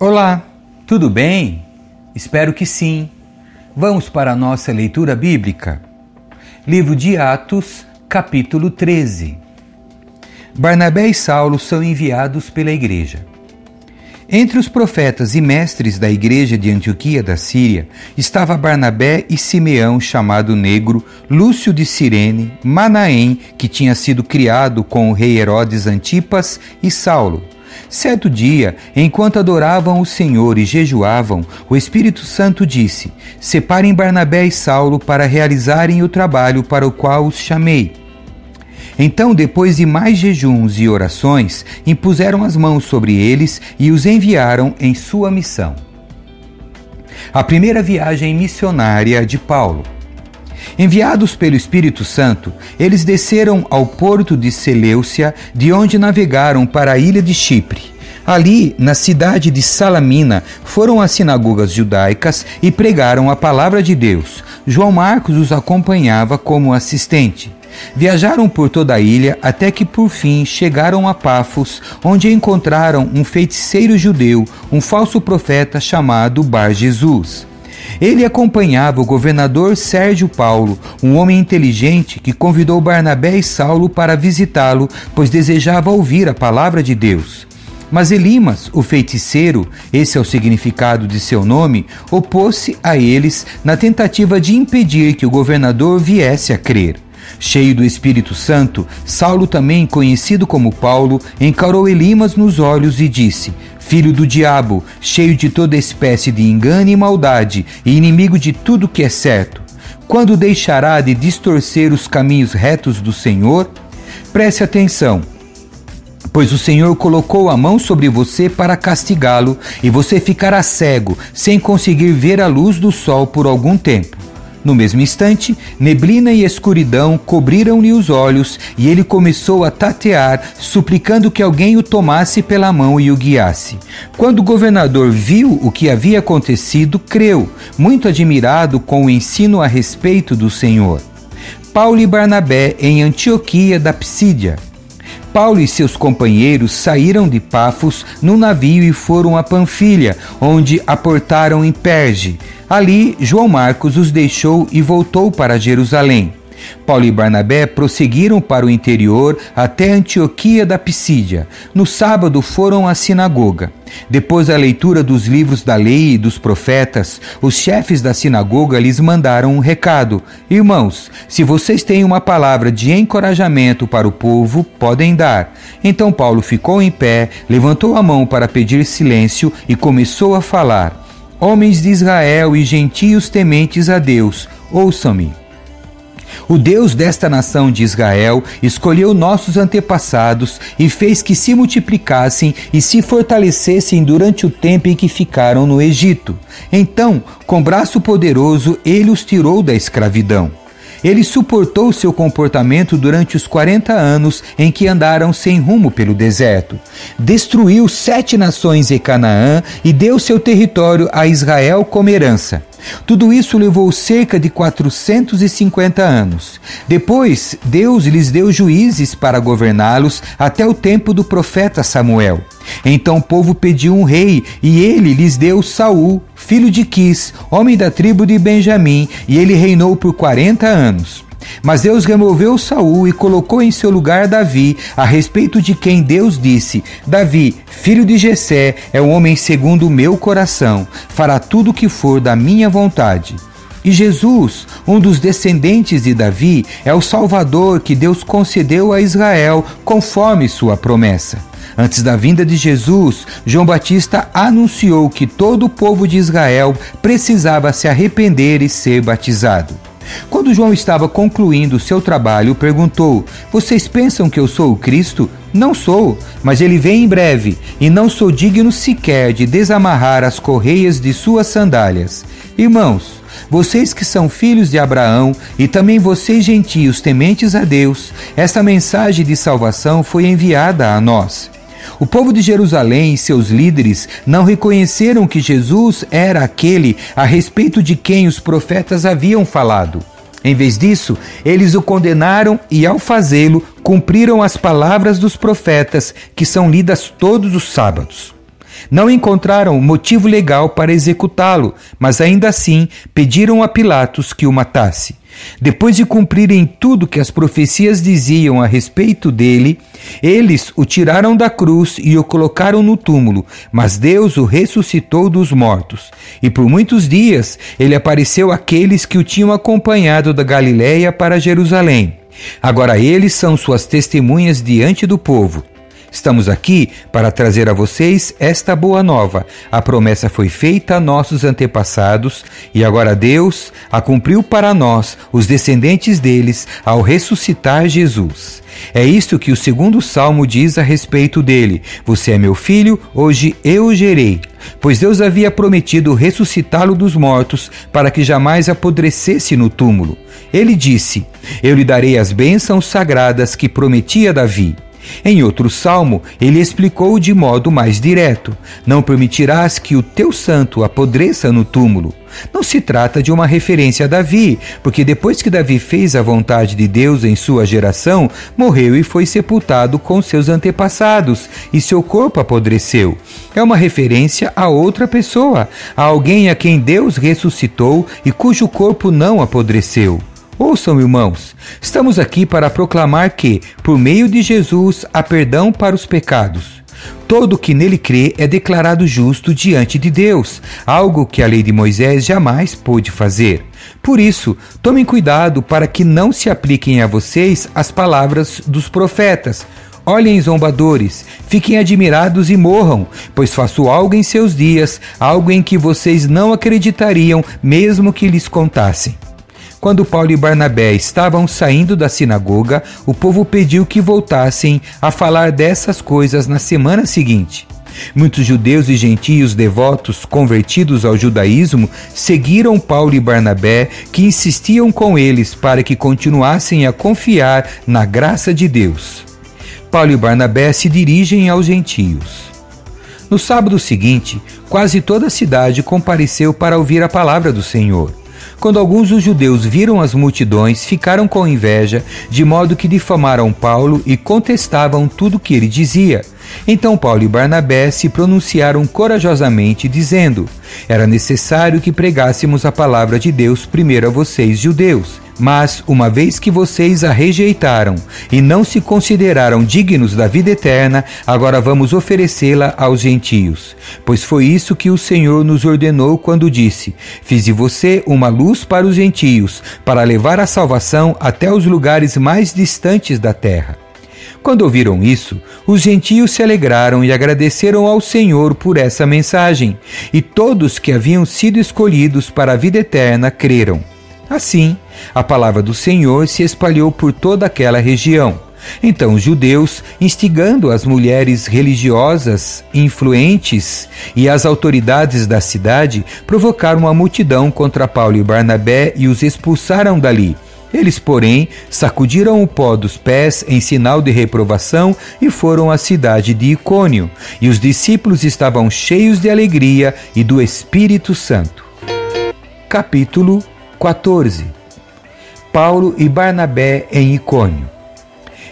Olá, tudo bem? Espero que sim. Vamos para a nossa leitura bíblica. Livro de Atos, capítulo 13. Barnabé e Saulo são enviados pela igreja. Entre os profetas e mestres da igreja de Antioquia da Síria estava Barnabé e Simeão, chamado Negro, Lúcio de Cirene, Manaém, que tinha sido criado com o rei Herodes Antipas, e Saulo Certo dia, enquanto adoravam o Senhor e jejuavam, o Espírito Santo disse: Separem Barnabé e Saulo para realizarem o trabalho para o qual os chamei. Então, depois de mais jejuns e orações, impuseram as mãos sobre eles e os enviaram em sua missão. A primeira viagem missionária de Paulo. Enviados pelo Espírito Santo, eles desceram ao porto de Seleucia, de onde navegaram para a ilha de Chipre. Ali, na cidade de Salamina, foram às sinagogas judaicas e pregaram a palavra de Deus. João Marcos os acompanhava como assistente. Viajaram por toda a ilha até que por fim chegaram a Pafos, onde encontraram um feiticeiro judeu, um falso profeta chamado Bar Jesus. Ele acompanhava o governador Sérgio Paulo, um homem inteligente que convidou Barnabé e Saulo para visitá-lo, pois desejava ouvir a palavra de Deus. Mas Elimas, o feiticeiro, esse é o significado de seu nome, opôs-se a eles na tentativa de impedir que o governador viesse a crer. Cheio do Espírito Santo, Saulo, também conhecido como Paulo, encarou Elimas nos olhos e disse: filho do diabo, cheio de toda espécie de engano e maldade, e inimigo de tudo que é certo. Quando deixará de distorcer os caminhos retos do Senhor? Preste atenção, pois o Senhor colocou a mão sobre você para castigá-lo, e você ficará cego, sem conseguir ver a luz do sol por algum tempo. No mesmo instante, neblina e escuridão cobriram-lhe os olhos e ele começou a tatear, suplicando que alguém o tomasse pela mão e o guiasse. Quando o governador viu o que havia acontecido, creu, muito admirado com o ensino a respeito do Senhor. Paulo e Barnabé em Antioquia da Psídia. Paulo e seus companheiros saíram de Pafos no navio e foram a Panfilha, onde aportaram em Perge. Ali, João Marcos os deixou e voltou para Jerusalém. Paulo e Barnabé prosseguiram para o interior até Antioquia da Pisídia. No sábado foram à sinagoga. Depois da leitura dos livros da lei e dos profetas, os chefes da sinagoga lhes mandaram um recado: Irmãos, se vocês têm uma palavra de encorajamento para o povo, podem dar. Então Paulo ficou em pé, levantou a mão para pedir silêncio e começou a falar: Homens de Israel e gentios tementes a Deus, ouçam-me. O Deus desta nação de Israel escolheu nossos antepassados e fez que se multiplicassem e se fortalecessem durante o tempo em que ficaram no Egito. Então, com braço poderoso, ele os tirou da escravidão. Ele suportou seu comportamento durante os 40 anos em que andaram sem rumo pelo deserto. Destruiu sete nações em Canaã e deu seu território a Israel como herança. Tudo isso levou cerca de 450 anos. Depois, Deus lhes deu juízes para governá-los até o tempo do profeta Samuel. Então o povo pediu um rei, e ele lhes deu Saul, filho de Quis, homem da tribo de Benjamim, e ele reinou por 40 anos. Mas Deus removeu Saul e colocou em seu lugar Davi, a respeito de quem Deus disse: Davi, filho de Jessé, é um homem segundo o meu coração, fará tudo o que for da minha vontade. E Jesus, um dos descendentes de Davi, é o Salvador que Deus concedeu a Israel conforme sua promessa. Antes da vinda de Jesus, João Batista anunciou que todo o povo de Israel precisava se arrepender e ser batizado. Quando João estava concluindo seu trabalho, perguntou: Vocês pensam que eu sou o Cristo? Não sou, mas ele vem em breve, e não sou digno sequer de desamarrar as correias de suas sandálias. Irmãos, vocês que são filhos de Abraão e também vocês gentios tementes a Deus, esta mensagem de salvação foi enviada a nós. O povo de Jerusalém e seus líderes não reconheceram que Jesus era aquele a respeito de quem os profetas haviam falado. Em vez disso, eles o condenaram e, ao fazê-lo, cumpriram as palavras dos profetas que são lidas todos os sábados. Não encontraram motivo legal para executá-lo, mas ainda assim pediram a Pilatos que o matasse. Depois de cumprirem tudo que as profecias diziam a respeito dele, eles o tiraram da cruz e o colocaram no túmulo, mas Deus o ressuscitou dos mortos. E por muitos dias ele apareceu àqueles que o tinham acompanhado da Galiléia para Jerusalém. Agora eles são suas testemunhas diante do povo. Estamos aqui para trazer a vocês esta boa nova. A promessa foi feita a nossos antepassados e agora Deus a cumpriu para nós, os descendentes deles, ao ressuscitar Jesus. É isto que o segundo salmo diz a respeito dele: Você é meu filho, hoje eu o gerei. Pois Deus havia prometido ressuscitá-lo dos mortos para que jamais apodrecesse no túmulo. Ele disse: Eu lhe darei as bênçãos sagradas que prometia Davi. Em outro salmo, ele explicou de modo mais direto: Não permitirás que o teu santo apodreça no túmulo. Não se trata de uma referência a Davi, porque depois que Davi fez a vontade de Deus em sua geração, morreu e foi sepultado com seus antepassados, e seu corpo apodreceu. É uma referência a outra pessoa, a alguém a quem Deus ressuscitou e cujo corpo não apodreceu. Ouçam, irmãos, estamos aqui para proclamar que, por meio de Jesus, há perdão para os pecados. Todo que nele crê é declarado justo diante de Deus, algo que a lei de Moisés jamais pôde fazer. Por isso, tomem cuidado para que não se apliquem a vocês as palavras dos profetas. Olhem, zombadores, fiquem admirados e morram, pois faço algo em seus dias, algo em que vocês não acreditariam, mesmo que lhes contassem. Quando Paulo e Barnabé estavam saindo da sinagoga, o povo pediu que voltassem a falar dessas coisas na semana seguinte. Muitos judeus e gentios devotos convertidos ao judaísmo seguiram Paulo e Barnabé, que insistiam com eles para que continuassem a confiar na graça de Deus. Paulo e Barnabé se dirigem aos gentios. No sábado seguinte, quase toda a cidade compareceu para ouvir a palavra do Senhor. Quando alguns dos judeus viram as multidões, ficaram com inveja, de modo que difamaram Paulo e contestavam tudo o que ele dizia. Então Paulo e Barnabé se pronunciaram corajosamente, dizendo: Era necessário que pregássemos a palavra de Deus primeiro a vocês, judeus mas, uma vez que vocês a rejeitaram e não se consideraram dignos da vida eterna, agora vamos oferecê-la aos gentios. Pois foi isso que o Senhor nos ordenou quando disse: Fiz de você uma luz para os gentios, para levar a salvação até os lugares mais distantes da terra. Quando ouviram isso, os gentios se alegraram e agradeceram ao Senhor por essa mensagem, e todos que haviam sido escolhidos para a vida eterna creram. Assim, a palavra do Senhor se espalhou por toda aquela região. Então os judeus, instigando as mulheres religiosas influentes e as autoridades da cidade, provocaram uma multidão contra Paulo e Barnabé e os expulsaram dali. Eles, porém, sacudiram o pó dos pés em sinal de reprovação e foram à cidade de Icônio. E os discípulos estavam cheios de alegria e do Espírito Santo. Capítulo 14 Paulo e Barnabé em Icônio.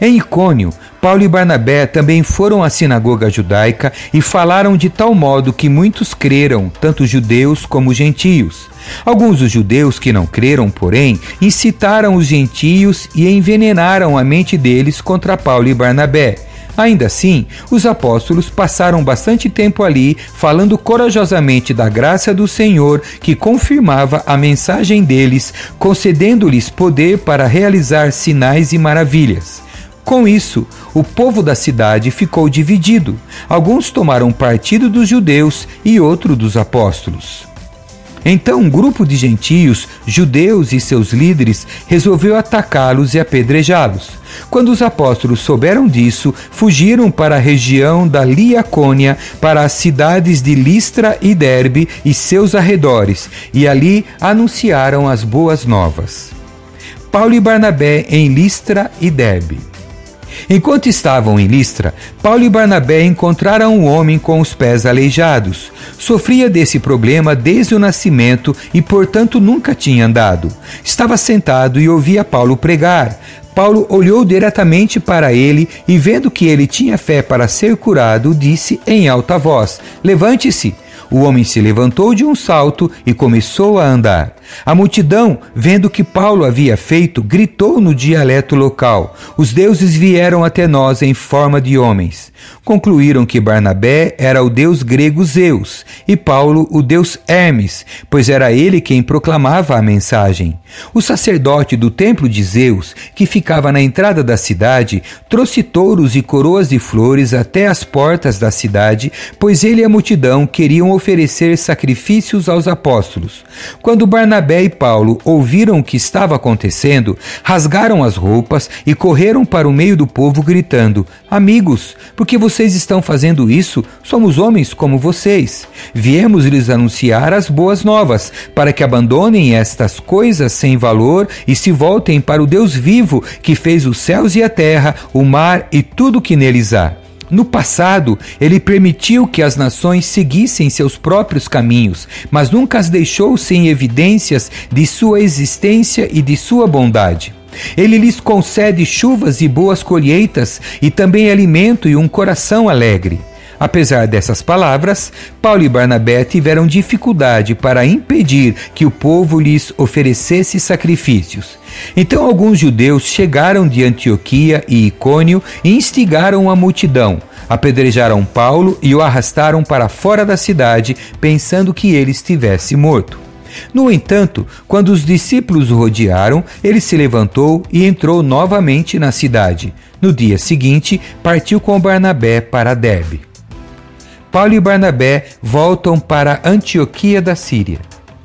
Em Icônio, Paulo e Barnabé também foram à sinagoga judaica e falaram de tal modo que muitos creram, tanto judeus como gentios. Alguns dos judeus que não creram, porém, incitaram os gentios e envenenaram a mente deles contra Paulo e Barnabé Ainda assim, os apóstolos passaram bastante tempo ali falando corajosamente da graça do Senhor que confirmava a mensagem deles, concedendo-lhes poder para realizar sinais e maravilhas. Com isso, o povo da cidade ficou dividido. Alguns tomaram partido dos judeus e outro dos apóstolos. Então um grupo de gentios, judeus e seus líderes, resolveu atacá-los e apedrejá-los. Quando os apóstolos souberam disso, fugiram para a região da Liacônia, para as cidades de Listra e Derbe e seus arredores, e ali anunciaram as boas novas. Paulo e Barnabé em Listra e Derbe. Enquanto estavam em Listra, Paulo e Barnabé encontraram um homem com os pés aleijados. Sofria desse problema desde o nascimento e, portanto, nunca tinha andado. Estava sentado e ouvia Paulo pregar. Paulo olhou diretamente para ele e, vendo que ele tinha fé para ser curado, disse em alta voz: Levante-se. O homem se levantou de um salto e começou a andar. A multidão, vendo o que Paulo havia feito, gritou no dialeto local: Os deuses vieram até nós em forma de homens. Concluíram que Barnabé era o deus grego Zeus e Paulo o deus Hermes, pois era ele quem proclamava a mensagem. O sacerdote do templo de Zeus, que ficava na entrada da cidade, trouxe touros e coroas de flores até as portas da cidade, pois ele e a multidão queriam oferecer sacrifícios aos apóstolos. Quando Barnabé Barnabé e Paulo ouviram o que estava acontecendo, rasgaram as roupas e correram para o meio do povo, gritando: Amigos, por que vocês estão fazendo isso? Somos homens como vocês. Viemos lhes anunciar as boas novas, para que abandonem estas coisas sem valor e se voltem para o Deus vivo que fez os céus e a terra, o mar e tudo que neles há. No passado, ele permitiu que as nações seguissem seus próprios caminhos, mas nunca as deixou sem evidências de sua existência e de sua bondade. Ele lhes concede chuvas e boas colheitas, e também alimento e um coração alegre. Apesar dessas palavras, Paulo e Barnabé tiveram dificuldade para impedir que o povo lhes oferecesse sacrifícios. Então alguns judeus chegaram de Antioquia e Icônio e instigaram a multidão, apedrejaram Paulo e o arrastaram para fora da cidade, pensando que ele estivesse morto. No entanto, quando os discípulos o rodearam, ele se levantou e entrou novamente na cidade. No dia seguinte, partiu com Barnabé para Derbe. Paulo e Barnabé voltam para Antioquia da Síria.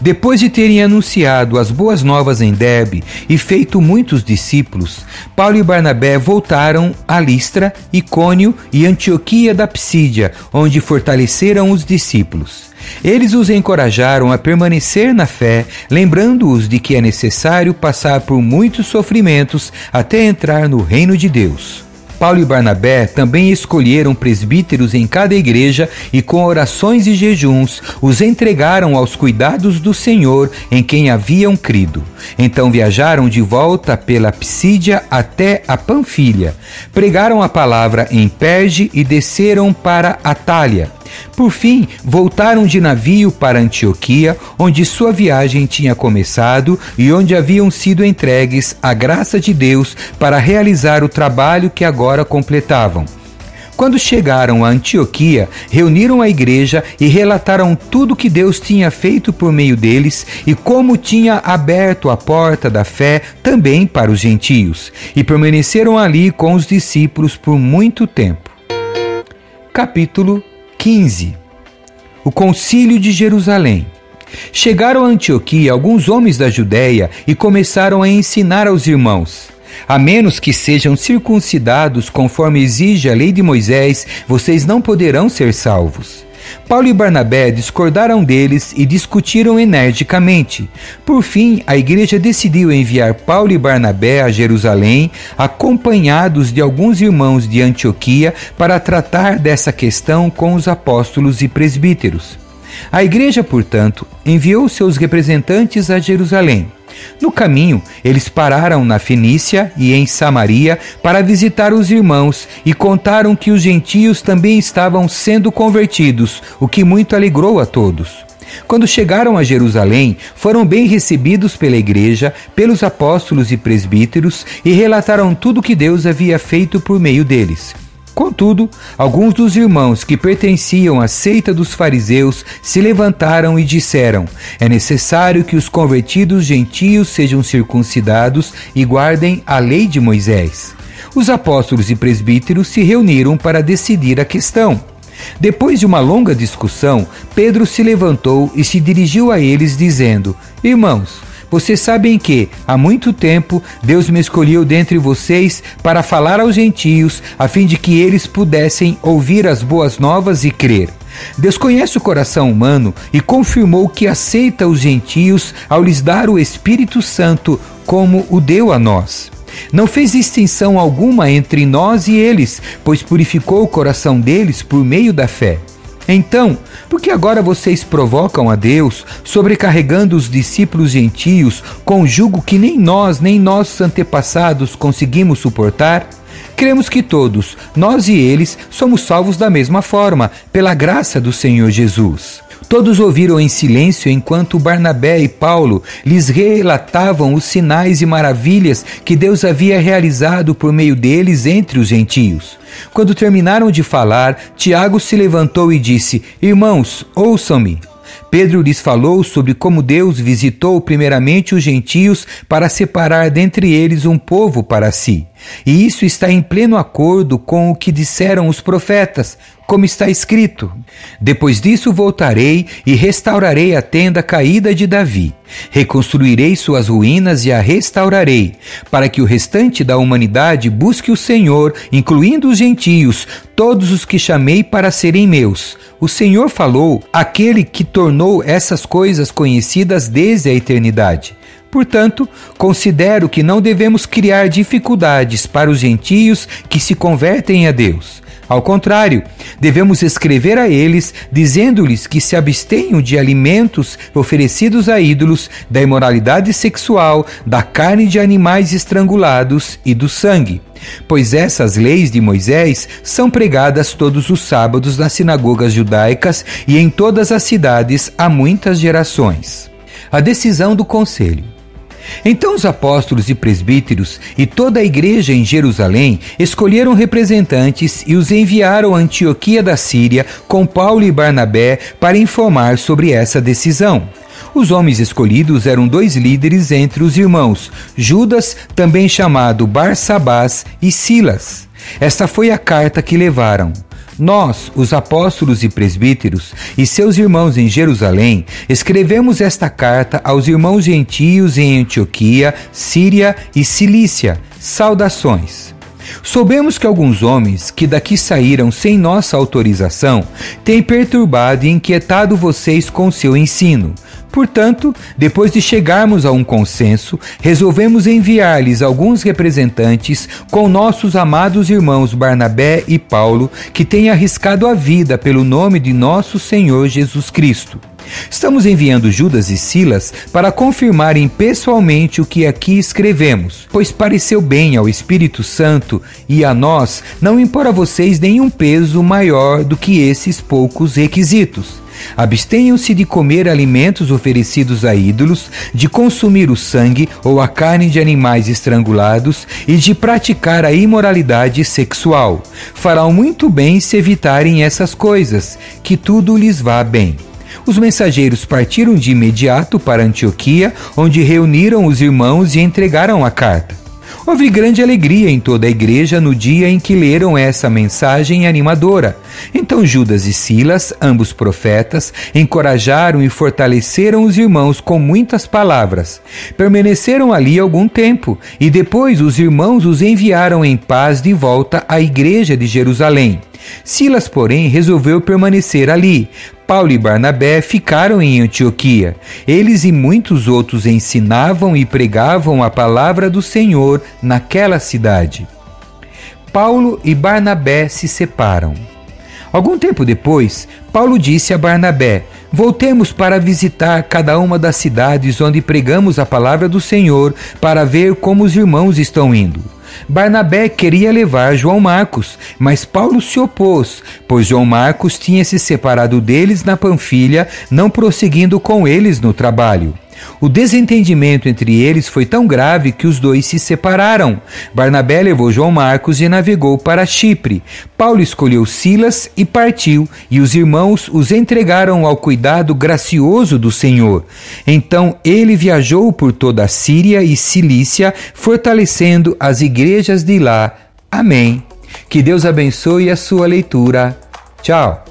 Depois de terem anunciado as boas novas em Derbe e feito muitos discípulos, Paulo e Barnabé voltaram a Listra, Icônio e Antioquia da Psídia, onde fortaleceram os discípulos. Eles os encorajaram a permanecer na fé, lembrando-os de que é necessário passar por muitos sofrimentos até entrar no reino de Deus. Paulo e Barnabé também escolheram presbíteros em cada igreja e, com orações e jejuns, os entregaram aos cuidados do Senhor em quem haviam crido. Então viajaram de volta pela Psídia até a Panfilha. Pregaram a palavra em Perge e desceram para Atália. Por fim, voltaram de navio para Antioquia, onde sua viagem tinha começado e onde haviam sido entregues à graça de Deus para realizar o trabalho que agora completavam. Quando chegaram a Antioquia, reuniram a igreja e relataram tudo que Deus tinha feito por meio deles e como tinha aberto a porta da fé também para os gentios, e permaneceram ali com os discípulos por muito tempo. Capítulo 15 O Concílio de Jerusalém. Chegaram a Antioquia alguns homens da Judéia e começaram a ensinar aos irmãos. A menos que sejam circuncidados conforme exige a lei de Moisés, vocês não poderão ser salvos. Paulo e Barnabé discordaram deles e discutiram energicamente. Por fim, a igreja decidiu enviar Paulo e Barnabé a Jerusalém, acompanhados de alguns irmãos de Antioquia, para tratar dessa questão com os apóstolos e presbíteros. A igreja, portanto, enviou seus representantes a Jerusalém. No caminho, eles pararam na Fenícia e em Samaria para visitar os irmãos e contaram que os gentios também estavam sendo convertidos, o que muito alegrou a todos. Quando chegaram a Jerusalém, foram bem recebidos pela igreja, pelos apóstolos e presbíteros e relataram tudo o que Deus havia feito por meio deles. Contudo, alguns dos irmãos que pertenciam à seita dos fariseus se levantaram e disseram: É necessário que os convertidos gentios sejam circuncidados e guardem a lei de Moisés. Os apóstolos e presbíteros se reuniram para decidir a questão. Depois de uma longa discussão, Pedro se levantou e se dirigiu a eles, dizendo: Irmãos, vocês sabem que, há muito tempo, Deus me escolheu dentre vocês para falar aos gentios, a fim de que eles pudessem ouvir as boas novas e crer. Deus conhece o coração humano e confirmou que aceita os gentios ao lhes dar o Espírito Santo, como o deu a nós. Não fez distinção alguma entre nós e eles, pois purificou o coração deles por meio da fé. Então, por que agora vocês provocam a Deus, sobrecarregando os discípulos gentios com jugo que nem nós, nem nossos antepassados conseguimos suportar? Cremos que todos, nós e eles, somos salvos da mesma forma, pela graça do Senhor Jesus. Todos ouviram em silêncio enquanto Barnabé e Paulo lhes relatavam os sinais e maravilhas que Deus havia realizado por meio deles entre os gentios. Quando terminaram de falar, Tiago se levantou e disse: Irmãos, ouçam-me. Pedro lhes falou sobre como Deus visitou primeiramente os gentios para separar dentre eles um povo para si. E isso está em pleno acordo com o que disseram os profetas, como está escrito: Depois disso voltarei e restaurarei a tenda caída de Davi. Reconstruirei suas ruínas e a restaurarei, para que o restante da humanidade busque o Senhor, incluindo os gentios, todos os que chamei para serem meus. O Senhor falou, aquele que tornou essas coisas conhecidas desde a eternidade. Portanto, considero que não devemos criar dificuldades para os gentios que se convertem a Deus. Ao contrário, devemos escrever a eles, dizendo-lhes que se abstenham de alimentos oferecidos a ídolos, da imoralidade sexual, da carne de animais estrangulados e do sangue. Pois essas leis de Moisés são pregadas todos os sábados nas sinagogas judaicas e em todas as cidades há muitas gerações. A decisão do conselho. Então os apóstolos e presbíteros e toda a igreja em Jerusalém escolheram representantes e os enviaram a Antioquia da Síria com Paulo e Barnabé para informar sobre essa decisão. Os homens escolhidos eram dois líderes entre os irmãos, Judas, também chamado Barsabás, e Silas. Esta foi a carta que levaram. Nós, os apóstolos e presbíteros, e seus irmãos em Jerusalém, escrevemos esta carta aos irmãos gentios em Antioquia, Síria e Cilícia. Saudações. Soubemos que alguns homens que daqui saíram sem nossa autorização têm perturbado e inquietado vocês com seu ensino. Portanto, depois de chegarmos a um consenso, resolvemos enviar-lhes alguns representantes com nossos amados irmãos Barnabé e Paulo, que têm arriscado a vida pelo nome de nosso Senhor Jesus Cristo. Estamos enviando Judas e Silas para confirmarem pessoalmente o que aqui escrevemos, pois pareceu bem ao Espírito Santo e a nós não impor a vocês nenhum peso maior do que esses poucos requisitos. Abstenham-se de comer alimentos oferecidos a ídolos, de consumir o sangue ou a carne de animais estrangulados e de praticar a imoralidade sexual. Farão muito bem se evitarem essas coisas, que tudo lhes vá bem. Os mensageiros partiram de imediato para Antioquia, onde reuniram os irmãos e entregaram a carta. Houve grande alegria em toda a igreja no dia em que leram essa mensagem animadora. Então Judas e Silas, ambos profetas, encorajaram e fortaleceram os irmãos com muitas palavras. Permaneceram ali algum tempo e depois os irmãos os enviaram em paz de volta à igreja de Jerusalém. Silas, porém, resolveu permanecer ali. Paulo e Barnabé ficaram em Antioquia. Eles e muitos outros ensinavam e pregavam a palavra do Senhor naquela cidade. Paulo e Barnabé se separam. Algum tempo depois, Paulo disse a Barnabé: Voltemos para visitar cada uma das cidades onde pregamos a palavra do Senhor, para ver como os irmãos estão indo. Barnabé queria levar João Marcos, mas Paulo se opôs, pois João Marcos tinha se separado deles na Panfilha, não prosseguindo com eles no trabalho. O desentendimento entre eles foi tão grave que os dois se separaram. Barnabé levou João Marcos e navegou para Chipre. Paulo escolheu Silas e partiu, e os irmãos os entregaram ao cuidado gracioso do Senhor. Então ele viajou por toda a Síria e Cilícia, fortalecendo as igrejas de lá. Amém. Que Deus abençoe a sua leitura. Tchau.